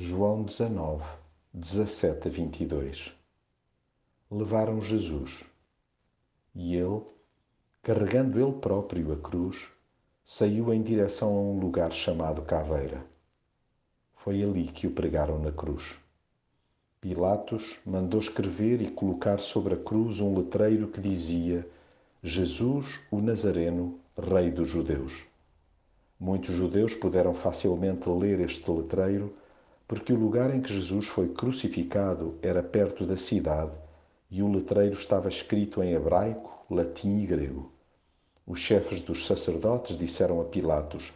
João 19, 17 a 22 Levaram Jesus e ele, carregando ele próprio a cruz, saiu em direção a um lugar chamado Caveira. Foi ali que o pregaram na cruz. Pilatos mandou escrever e colocar sobre a cruz um letreiro que dizia: Jesus, o Nazareno, Rei dos Judeus. Muitos judeus puderam facilmente ler este letreiro porque o lugar em que Jesus foi crucificado era perto da cidade e o letreiro estava escrito em hebraico, latim e grego. Os chefes dos sacerdotes disseram a Pilatos: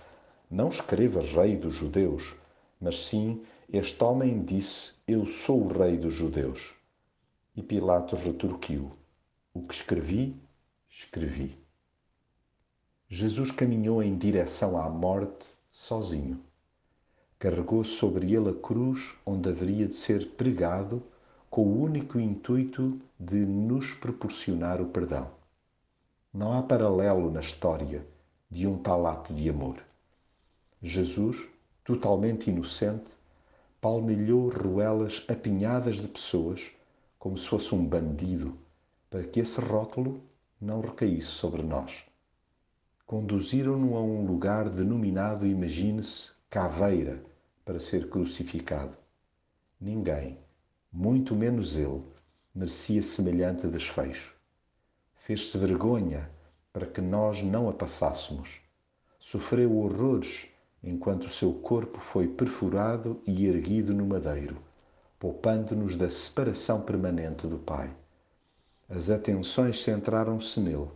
Não escreva Rei dos Judeus, mas sim este homem disse: Eu sou o Rei dos Judeus. E Pilatos retorquiu: O que escrevi, escrevi. Jesus caminhou em direção à morte sozinho carregou sobre ele a cruz onde haveria de ser pregado com o único intuito de nos proporcionar o perdão. Não há paralelo na história de um tal ato de amor. Jesus, totalmente inocente, palmilhou ruelas apinhadas de pessoas como se fosse um bandido, para que esse rótulo não recaísse sobre nós. Conduziram-no a um lugar denominado, imagine-se, Caveira, para ser crucificado. Ninguém, muito menos ele, merecia semelhante desfecho. Fez-se vergonha para que nós não a passássemos. Sofreu horrores enquanto o seu corpo foi perfurado e erguido no madeiro, poupando-nos da separação permanente do Pai. As atenções centraram-se nele,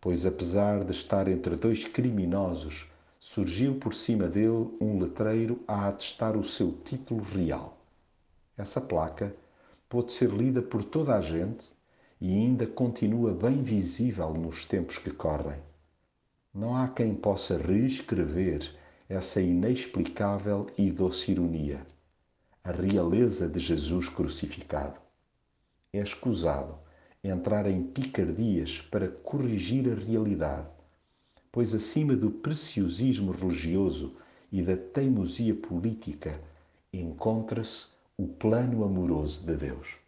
pois apesar de estar entre dois criminosos, surgiu por cima dele um letreiro a atestar o seu título real. Essa placa pôde ser lida por toda a gente e ainda continua bem visível nos tempos que correm. Não há quem possa reescrever essa inexplicável e doce ironia, a realeza de Jesus crucificado. É escusado entrar em picardias para corrigir a realidade pois acima do preciosismo religioso e da teimosia política encontra-se o plano amoroso de Deus.